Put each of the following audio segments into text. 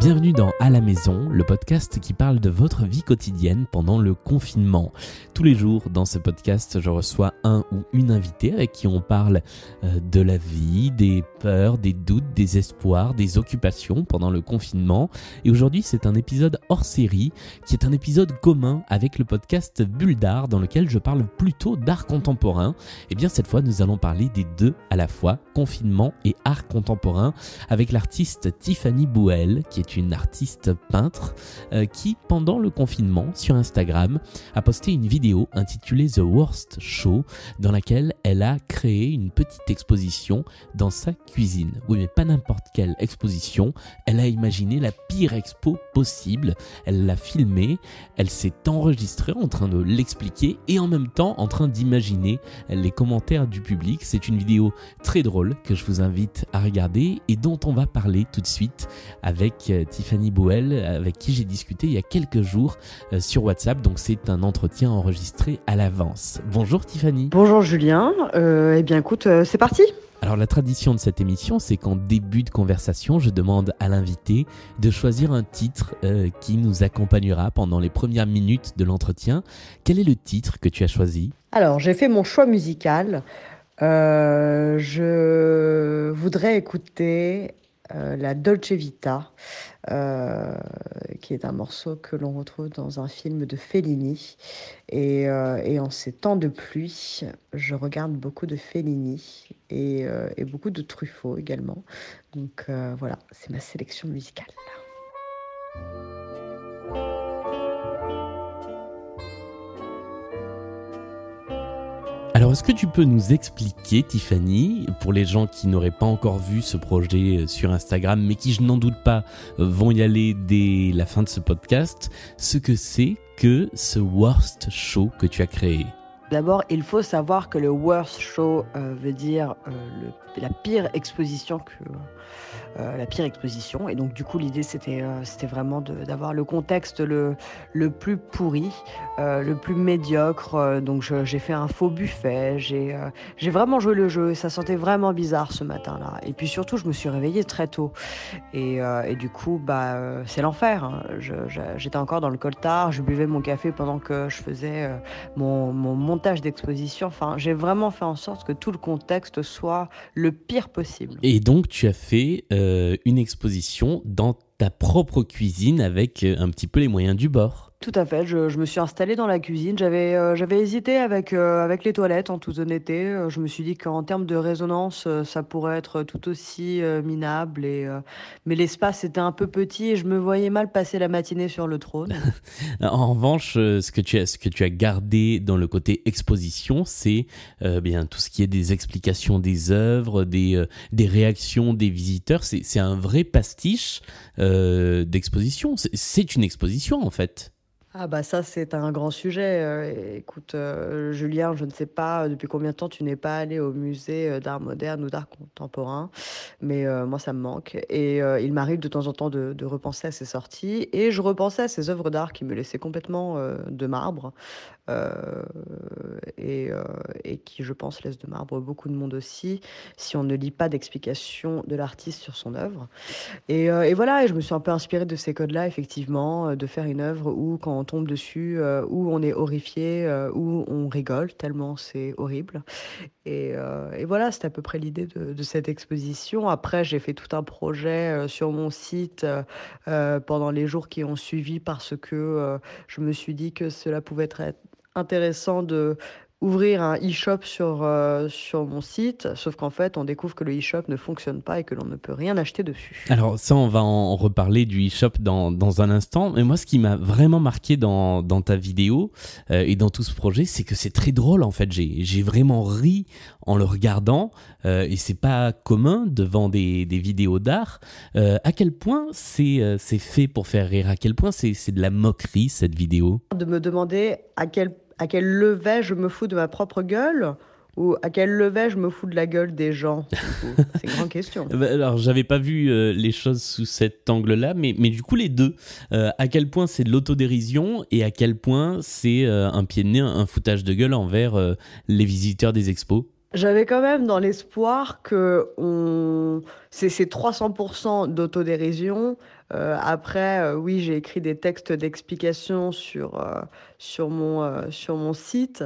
Bienvenue dans À la maison, le podcast qui parle de votre vie quotidienne pendant le confinement. Tous les jours dans ce podcast, je reçois un ou une invitée avec qui on parle euh, de la vie, des peurs, des doutes, des espoirs, des occupations pendant le confinement. Et aujourd'hui, c'est un épisode hors série qui est un épisode commun avec le podcast Bulle d'art dans lequel je parle plutôt d'art contemporain. Et bien cette fois, nous allons parler des deux à la fois, confinement et art contemporain, avec l'artiste Tiffany Bouel qui est une artiste peintre euh, qui, pendant le confinement sur Instagram, a posté une vidéo intitulée The Worst Show dans laquelle elle a créé une petite exposition dans sa cuisine. Oui, mais pas n'importe quelle exposition. Elle a imaginé la pire expo possible. Elle l'a filmée. Elle s'est enregistrée en train de l'expliquer et en même temps en train d'imaginer les commentaires du public. C'est une vidéo très drôle que je vous invite à regarder et dont on va parler tout de suite avec euh, Tiffany Bouel, avec qui j'ai discuté il y a quelques jours euh, sur WhatsApp. Donc c'est un entretien enregistré à l'avance. Bonjour Tiffany. Bonjour Julien. Euh, eh bien écoute, c'est parti. Alors la tradition de cette émission, c'est qu'en début de conversation, je demande à l'invité de choisir un titre qui nous accompagnera pendant les premières minutes de l'entretien. Quel est le titre que tu as choisi? Alors j'ai fait mon choix musical. je voudrais écouter euh, la Dolce Vita, euh, qui est un morceau que l'on retrouve dans un film de Fellini. Et, euh, en ces temps de pluie, je regarde beaucoup de Fellini et beaucoup de Truffaut également. Donc voilà, c'est ma sélection musicale. Alors, est-ce que tu peux nous expliquer, Tiffany, pour les gens qui n'auraient pas encore vu ce projet euh, sur Instagram, mais qui, je n'en doute pas, euh, vont y aller dès la fin de ce podcast, ce que c'est que ce Worst Show que tu as créé? D'abord, il faut savoir que le Worst Show euh, veut dire la pire exposition euh, la pire exposition. Et donc, du coup, l'idée, c'était euh, vraiment d'avoir le contexte le, plus pourri, euh, le plus médiocre. Donc, j'ai fait un faux buffet. J'ai vraiment joué le jeu. Ça sentait vraiment bizarre ce matin-là. Et puis surtout, je me suis réveillée très tôt. Et, du coup, bah, c'est l'enfer. Hein. J'étais encore dans le coltard. Je buvais mon café pendant que je faisais mon, mon d'exposition. Enfin, j'ai vraiment fait en sorte que tout le contexte soit le pire possible. Et donc, tu as fait euh, une exposition dans ta propre cuisine avec euh, un petit peu les moyens du bord. Tout à fait, je, me suis installée dans la cuisine. J'avais euh, j'avais hésité avec, euh, avec les toilettes, en toute honnêteté. Euh, je me suis dit qu'en termes de résonance, ça pourrait être tout aussi minable. Et, mais l'espace était un peu petit et je me voyais mal passer la matinée sur le trône. en revanche, ce que, tu as, ce que tu as gardé dans le côté exposition, c'est bien tout ce qui est des explications des œuvres, des, des réactions des visiteurs. C'est un vrai pastiche d'exposition. C'est une exposition en fait. Ah bah ça c'est un grand sujet. Euh, écoute, euh, Julien, je ne sais pas euh, depuis combien de temps tu n'es pas allé au musée d'art moderne ou d'art contemporain, mais moi ça me manque. Et il m'arrive de temps en temps de, de repenser à ces sorties et je repensais à ces œuvres d'art qui me laissaient complètement de marbre et, et qui, je pense, laissent de marbre beaucoup de monde aussi si on ne lit pas d'explication de l'artiste sur son œuvre. Et, et voilà, et je me suis un peu inspirée de ces codes-là, effectivement, de faire une œuvre où quand tombe dessus, euh, où on est horrifié, euh, où on rigole tellement c'est horrible. Et, euh, voilà, c'est à peu près l'idée de, cette exposition. Après, j'ai fait tout un projet sur mon site pendant les jours qui ont suivi parce que je me suis dit que cela pouvait être intéressant de ouvrir un e-shop sur, euh, sur mon site, sauf qu'en fait, on découvre que le e-shop ne fonctionne pas et que l'on ne peut rien acheter dessus. Alors ça, on va en reparler du e-shop dans, dans, un instant, mais moi, ce qui m'a vraiment marqué dans, dans ta vidéo euh, et dans tout ce projet, c'est que c'est très drôle, en fait. J'ai vraiment ri en le regardant, euh, et c'est pas commun devant des, des vidéos d'art. à quel point c'est fait pour faire rire? À quel point c'est de la moquerie, cette vidéo? De me demander à quel point à quel levet je me fous de ma propre gueule ou à quel levet je me fous de la gueule des gens C'est une grande question. Bah, alors, j'avais pas vu euh, les choses sous cet angle-là, mais, mais du coup, les deux. Euh, à quel point c'est de l'autodérision et à quel point c'est euh, un pied de nez, un foutage de gueule envers les visiteurs des expos? J'avais quand même dans l'espoir que on... c'est 300% d'autodérision. Euh, après, euh, oui, j'ai écrit des textes d'explication sur, euh, sur mon, sur mon site,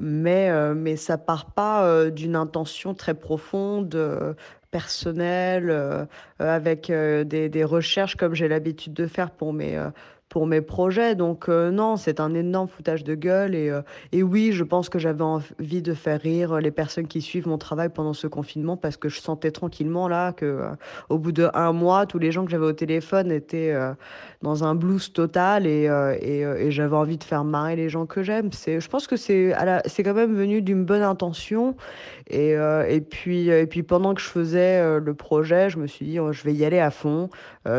mais, mais ça part pas d'une intention très profonde, personnelle, euh, avec des, des recherches comme j'ai l'habitude de faire pour mes, pour mes projets. Donc euh, non, c'est un énorme foutage de gueule. Et, euh, et oui, je pense que j'avais envie de faire rire les personnes qui suivent mon travail pendant ce confinement parce que je sentais tranquillement là que euh, au bout de un mois, tous les gens que j'avais au téléphone étaient dans un blues total et, et, j'avais envie de faire marrer les gens que j'aime. Je pense que c'est, quand même venu d'une bonne intention. Et, et puis, et puis pendant que je faisais le projet, je me suis dit, oh, je vais y aller à fond,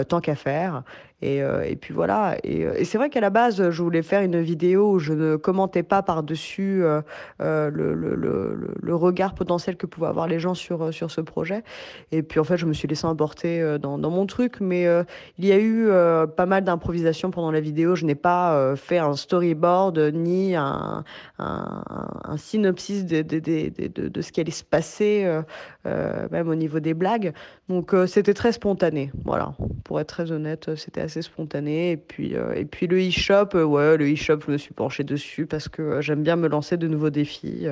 tant qu'à faire. Et, euh, et puis voilà. Et, euh, et c'est vrai qu'à la base, je voulais faire une vidéo où je ne commentais pas par-dessus euh, le, regard potentiel que pouvaient avoir les gens sur, sur ce projet. Et puis en fait, je me suis laissé emporter dans, mon truc. Mais il y a eu pas mal d'improvisation pendant la vidéo. Je n'ai pas fait un storyboard ni un, synopsis de, de, de, de, ce qui allait se passer, même au niveau des blagues. Donc c'était très spontané, voilà. Pour être très honnête, c'était assez spontané. Et puis, euh, et puis le e-shop, euh, ouais, le e-shop, je me suis penchée dessus parce que euh, j'aime bien me lancer de nouveaux défis.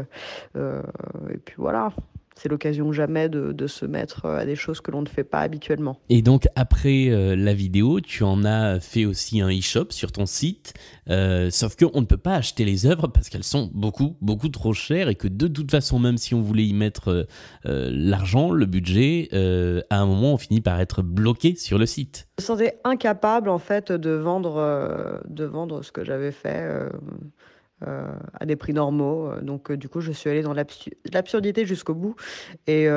Et puis voilà, c'est l'occasion jamais de, de se mettre à des choses que l'on ne fait pas habituellement. Et donc après euh, la vidéo, tu en as fait aussi un e-shop sur ton site, euh, sauf qu'on ne peut pas acheter les œuvres parce qu'elles sont beaucoup, beaucoup trop chères et que de toute façon, même si on voulait y mettre euh, euh, l'argent, le budget, euh, à un moment on finit par être bloqué sur le site. Je me sentais incapable en fait de vendre, euh, de vendre ce que j'avais fait. Euh, à des prix normaux. Euh, Donc, euh, du coup, je suis allée dans l'absu- l'absurdité jusqu'au bout. Et,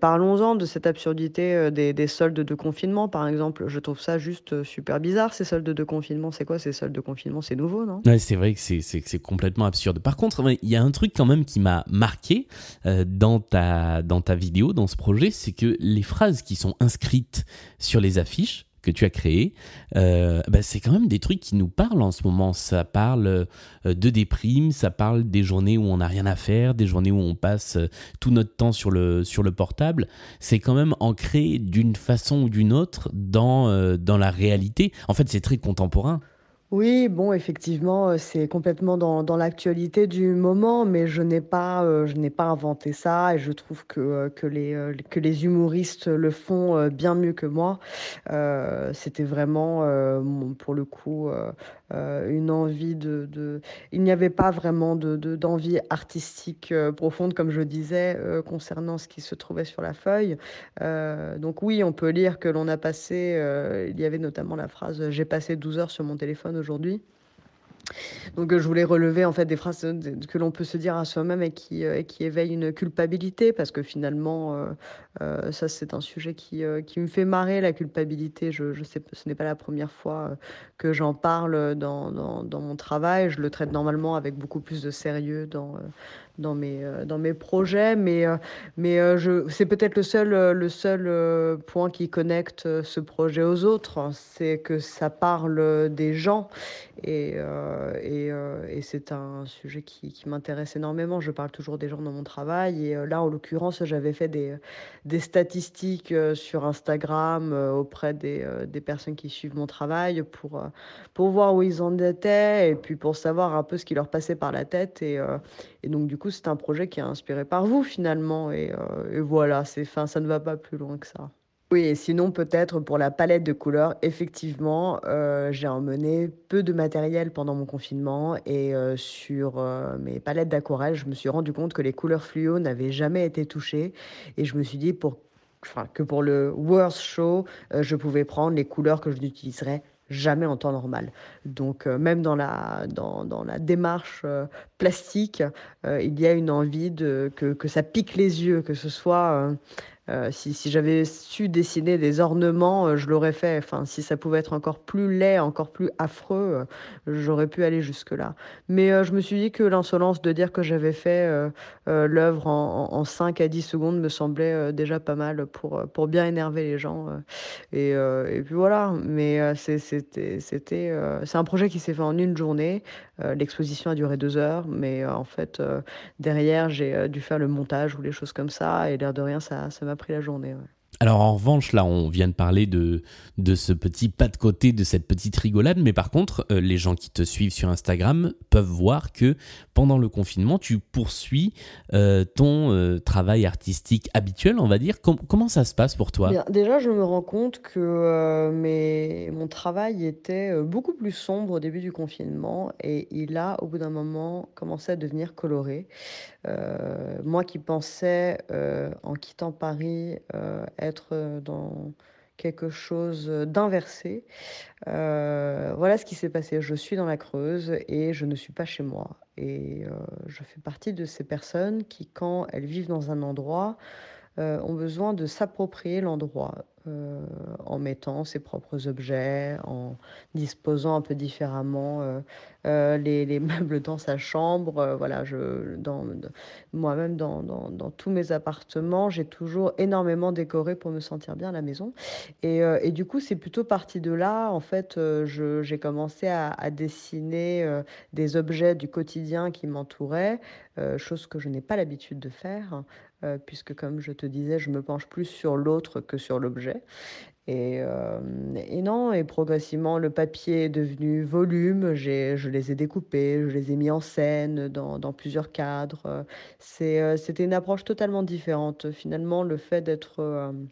parlons-en de cette absurdité des, des soldes de confinement, par exemple. Je trouve ça juste super bizarre, ces soldes de confinement. C'est quoi ces soldes de confinement? C'est nouveau, non? Ouais, c'est vrai que c'est, complètement absurde. Par contre, il y a un truc quand même qui m'a marqué dans ta vidéo, dans ce projet, c'est que les phrases qui sont inscrites sur les affiches que tu as créées, euh, bah, c'est quand même des trucs qui nous parlent en ce moment. Ça parle euh, de déprime, ça parle des journées où on n'a rien à faire, des journées où on passe euh, tout notre temps sur le, sur le portable. C'est quand même ancré d'une façon ou d'une autre dans, dans la réalité. En fait, c'est très contemporain. Oui, bon, effectivement, euh, c'est complètement dans, l'actualité du moment, mais je n'ai pas, euh, pas inventé ça et je trouve que, euh, les, humoristes le font bien mieux que moi. C'était vraiment, pour le coup, euh, une envie de, de... Il n'y avait pas vraiment de, de- d'envie artistique euh, profonde, comme je disais, euh, concernant ce qui se trouvait sur la feuille. Donc oui, on peut lire que l'on a passé, il y avait notamment la phrase «J'ai passé 12 heures sur mon téléphone aujourd'hui». Donc euh, je voulais relever en fait des phrases que l'on peut se dire à soi-même et qui, euh, et éveillent une culpabilité parce que finalement euh, ça c'est un sujet qui, me fait marrer la culpabilité. Je, je sais, ce n'est pas la première fois que j'en parle dans, dans, mon travail. Je le traite normalement avec beaucoup plus de sérieux dans, dans, mes, euh, dans mes projets, mais, euh, mais euh, je, c'est peut-être le seul, le seul point qui connecte ce projet aux autres, c'est que ça parle des gens et, et, c'est un sujet qui, qui m'intéresse énormément. Je parle toujours des gens dans mon travail. Et là, en l'occurrence, j'avais fait des, des statistiques sur Instagram auprès des, des personnes qui suivent mon travail pour, pour voir où ils en étaient et puis pour savoir un peu ce qui leur passait par la tête. Et, et donc, du coup, c'est un projet qui est inspiré par vous finalement. Et, euh, et voilà, c'est fin, ça ne va pas plus loin que ça. Oui, et sinon peut-être pour la palette de couleurs, effectivement, euh, j'ai emmené peu de matériel pendant mon confinement et euh, sur mes palettes d'aquarelle, je me suis rendu compte que les couleurs fluo n'avaient jamais été touchées et je me suis dit pour, que pour le Worst Show, je pouvais prendre les couleurs que je n'utiliserais jamais en temps normal. Donc euh, même dans la, dans, la démarche euh, plastique, euh, il y a une envie de, que, que ça pique les yeux, que ce soit... euh, si j'avais su dessiner des ornements, heu, je l'aurais fait. Enfin, si ça pouvait être encore plus laid, encore plus affreux, heu, j'aurais pu aller jusque-là. Mais, je me suis dit que l'insolence de dire que j'avais fait, l'œuvre en en en 5 à 10 secondes me semblait, déjà pas mal pour, pour bien énerver les gens, et puis voilà. Mais, c'était c'est un projet qui s'est fait en une journée. L'exposition a duré 2 heures, mais, en fait, derrière, j'ai, dû faire le montage ou les choses comme ça et l'air de rien, ça ça m'a pris la journée. Alors en revanche, là, on vient de parler de, de ce petit pas de côté, de cette petite rigolade, mais par contre, euh, les gens qui te suivent sur Instagram peuvent voir que pendant le confinement, tu poursuis euh, ton euh, travail artistique habituel, on va dire. Com- comment ça se passe pour toi? Déjà, je me rends compte que, mon travail était, beaucoup plus sombre au début du confinement et il a, au bout d'un moment, commencé à devenir coloré. Moi qui pensais, en quittant Paris, heu, dans quelque chose, d'inversé, heu, voilà ce qui s'est passé. Je suis dans la Creuse et je ne suis pas chez moi. Et heu, je fais partie de ces personnes qui, quand elles vivent dans un endroit, ont besoin de s'approprier l'endroit, heu, en mettant ses propres objets, en disposant un peu différemment, heu heu, les les meubles dans sa chambre, voilà, je dans moi-même dans tous mes appartements, j'ai toujours énormément décoré pour me sentir bien à la maison. Et du coup, c'est plutôt parti de là, en fait, j'ai commencé à dessiner, des objets du quotidien qui m'entouraient, chose que je n'ai pas l'habitude de faire heu, puisque comme je te disais, je me penche plus sur l'autre que sur l'objet et hem et non et progressivement le papier est devenu volume, je les ai découpés, je les ai mis en scène dans plusieurs cadres, heu, c'était une approche totalement différente. Finalement, le fait d'être, hem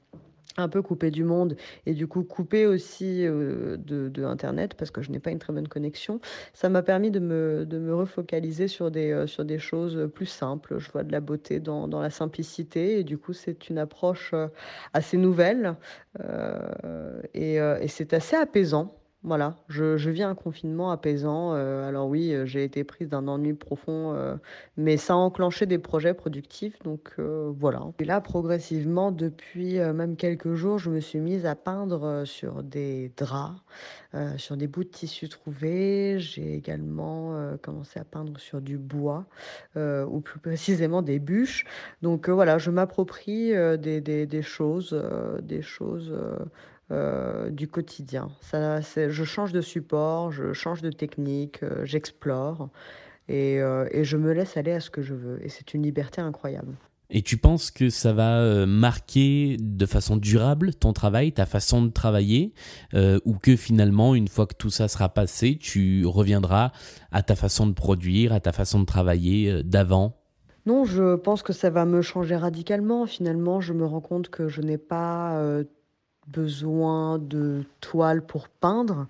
un peu coupé du monde et du coup coupé aussi, heu, de internet parce que je n'ai pas une très bonne connexion. Ça m'a permis de me de me refocaliser sur des, heu, sur des choses, plus simples. Je vois de la beauté dans dans la simplicité et du coup, c'est une approche, heu, assez nouvelle, heu et et c'est assez apaisant. Voilà, je je vis un confinement apaisant, heu, alors oui, heu, j'ai été prise d'un ennui profond, heu, mais ça a enclenché des projets productifs donc voilà. Et là, progressivement, depuis, même quelques jours, je me suis mise à peindre, sur des draps, sur des bouts de tissu trouvés. J'ai également, commencé à peindre sur du bois, ou plus précisément des bûches. Donc voilà, je m'approprie, des choses, des choses, heu, du quotidien. Ça je change de support, je change de technique, heu, j'explore et heu et je me laisse aller à ce que je veux et c'est une liberté incroyable. Et tu penses que ça va euh, marquer de façon durable ton travail, ta façon de travailler, euh, ou que finalement, une fois que tout ça sera passé, tu reviendras à ta façon de produire, à ta façon de travailler euh, d'avant? Non, je pense que ça va me changer radicalement. Finalement, je me rends compte que je n'ai pas, besoin de toile pour peindre,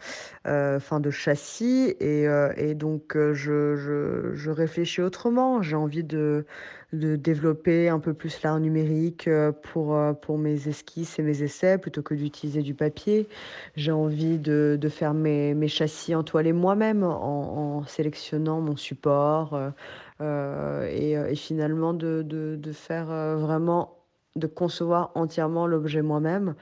heu, enfin de châssis et et donc heu, je réfléchis autrement. J'ai envie de développer un peu plus l'art numérique, pour, pour mes esquisses et mes essais plutôt que d'utiliser du papier. J'ai envie de faire mes mes châssis entoilés moi-même en en sélectionnant mon support, et et finalement de de faire, vraiment de concevoir entièrement l'objet moi-même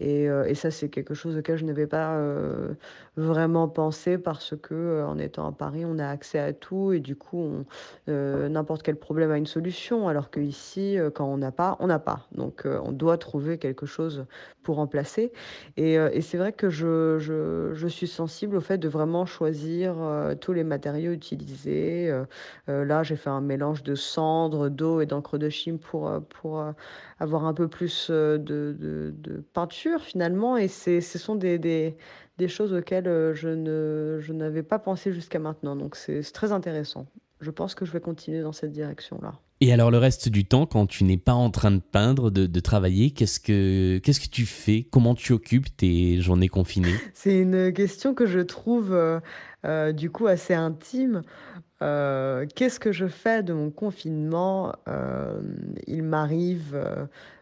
et heu et ça, c'est quelque chose auquel je n'avais pas, heu, vraiment pensé parce que, heu, en étant à Paris, on a accès à tout et du coup, n'importe quel problème a une solution. Alors qu'ici, quand on n'a pas, on n'a pas. Donc on doit trouver quelque chose pour remplacer et et c'est vrai que je suis sensible au fait de vraiment choisir, tous les matériaux utilisés, là, j'ai fait un mélange de cendres, d'eau et d'encre de Chine pour, avoir un peu plus, de peinture finalement et c'est ce sont des des des choses auxquelles, heu, je ne je n'avais pas pensé jusqu'à maintenant donc c'est très intéressant. Je pense que je vais continuer dans cette direction-là. Et alors le reste du temps, quand tu n'es pas en train de peindre, de, de travailler, qu'est-ce que qu'est-ce que tu fais? Comment tu occupes tes journées confinées? C'est une question que je trouve, heu heu, du coup assez intime. Heu, qu'est-ce que je fais de mon confinement? Hem, il m'arrive,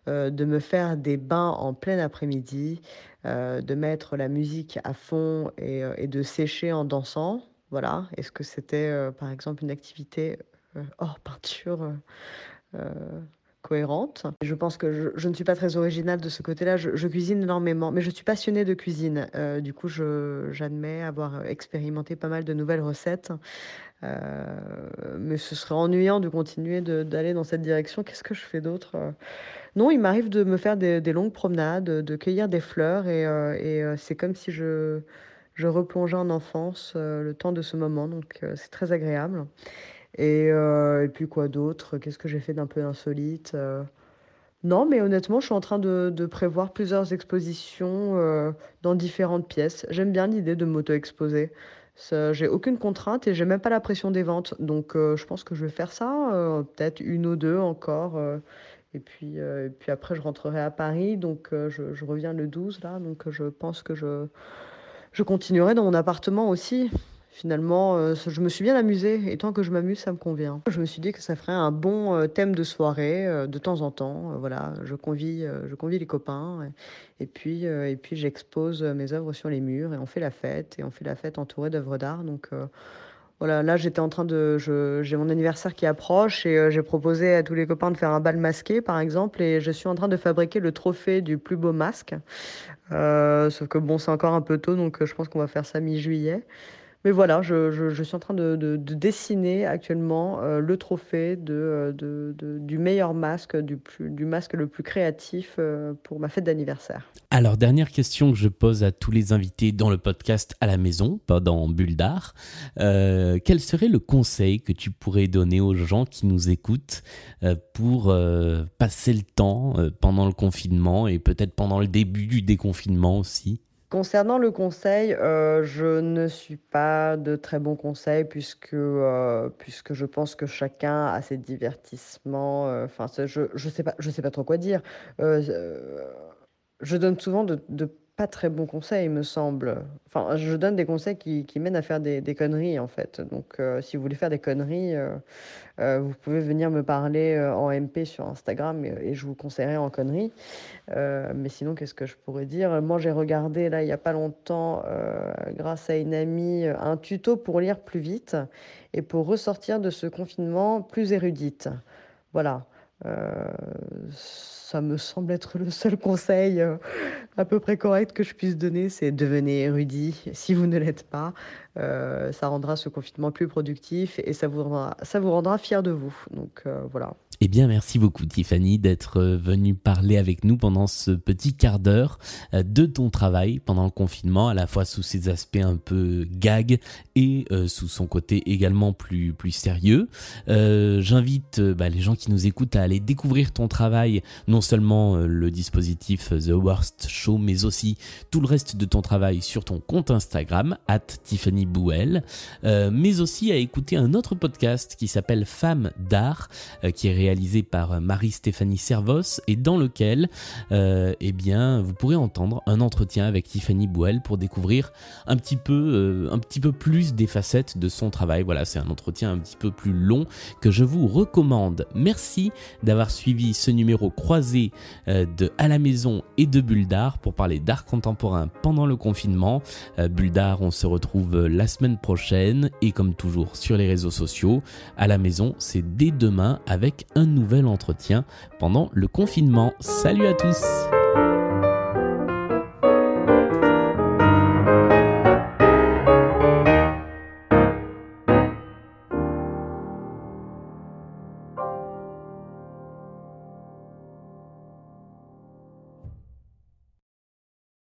heu, de me faire des bains en plein après-midi, de mettre la musique à fond et et de sécher en dansant, voilà. Est-ce que c'était, par exemple une activité, hors peinture, cohérente. Je pense que je, ne suis pas très originale de ce côté-là. Je, cuisine énormément, mais je suis passionnée de cuisine. Euh, du coup, j'admets avoir expérimenté pas mal de nouvelles recettes. Euh, mais ce serait ennuyant de continuer d'aller dans cette direction. Qu'est-ce que je fais d'autre? Non, il m'arrive de me faire des, longues promenades, de cueillir des fleurs, et, euh, et c'est comme si je, je replongeais en enfance le temps de ce moment. Donc, c'est très agréable. Et, euh, et puis quoi d'autre? Qu'est-ce que j'ai fait d'un peu insolite? Euh? Non, mais honnêtement, je suis en train de, prévoir plusieurs expositions euh, dans différentes pièces. J'aime bien l'idée de m'auto-exposer. j'ai aucune contrainte et j'ai même pas la pression des ventes. Donc, je pense que je vais faire ça, peut-être une ou deux encore. et puis, puis après, je rentrerai à Paris. Donc, je, je reviens le 12 là. Donc, je pense que je, je continuerai dans mon appartement aussi. Finalement, euh, je me suis bien amusée et tant que je m'amuse, ça me convient. Je me suis dit que ça ferait un bon euh, thème de soirée euh, de temps en temps. voilà, je convie, je convie les copains et, puis, et puis j'expose mes œuvres sur les murs et on fait la fête et on fait la fête entourée d'œuvres d'art. Donc voilà, là j'étais en train de, j'ai mon anniversaire qui approche et j'ai proposé à tous les copains de faire un bal masqué par exemple et je suis en train de fabriquer le trophée du plus beau masque. sauf que bon, c'est encore un peu tôt donc je pense qu'on va faire ça mi-juillet. Mais voilà, je, suis en train de, dessiner actuellement euh, le trophée euh, du meilleur masque, du, du masque le plus créatif euh, pour ma fête d'anniversaire. Alors, dernière question que je pose à tous les invités dans le podcast à la maison, pas dans Bulle d'Art. quel serait le conseil que tu pourrais donner aux gens qui nous écoutent pour passer le temps pendant le confinement et peut-être pendant le début du déconfinement aussi? Concernant le conseil, euh, je ne suis pas de très bons conseils puisque, euh, puisque je pense que chacun a ses divertissements. Euh, je ne sais, pas, je sais pas trop quoi dire. je donne souvent de pas très bons conseils, il me semble. Enfin, je donne des conseils qui, qui mènent à faire des, des, conneries, en fait. Donc, si vous voulez faire des conneries, vous pouvez venir me parler en MP sur Instagram et, je vous conseillerai en conneries. mais sinon, qu'est-ce que je pourrais dire? Moi, j'ai regardé, là, il n'y a pas longtemps, grâce à une amie, un tuto pour lire plus vite et pour ressortir de ce confinement plus érudite. Voilà. Ça me semble être le seul conseil à peu près correct que je puisse donner, c'est devenez érudit si vous ne l'êtes pas. Euh, ça rendra ce confinement plus productif et ça vous rendra, fier de vous. Donc euh, voilà. Eh bien, merci beaucoup Tiffany d'être euh, venue parler avec nous pendant ce petit quart d'heure de ton travail pendant le confinement, à la fois sous ses aspects un peu gag et sous son côté également plus, plus sérieux. J'invite bah, les gens qui nous écoutent à aller découvrir ton travail, non seulement le dispositif The Worst Show, mais aussi tout le reste de ton travail sur ton compte Instagram, at Bouel, mais aussi à écouter un autre podcast qui s'appelle Femmes d'art, qui est réalisé par euh, Marie-Stéphanie Servos et dans lequel euh, eh bien, vous pourrez entendre un entretien avec Tiffany Bouel pour découvrir un petit peu, euh, un petit peu plus des facettes de son travail. Voilà, c'est un entretien un petit peu plus long que je vous recommande. Merci d'avoir suivi ce numéro croisé de À la maison et de Bulle d'art pour parler d'art contemporain pendant le confinement. Bulle d'art, on se retrouve la semaine prochaine et comme toujours sur les réseaux sociaux. À la maison, c'est dès demain avec un nouvel entretien pendant le confinement. Salut à tous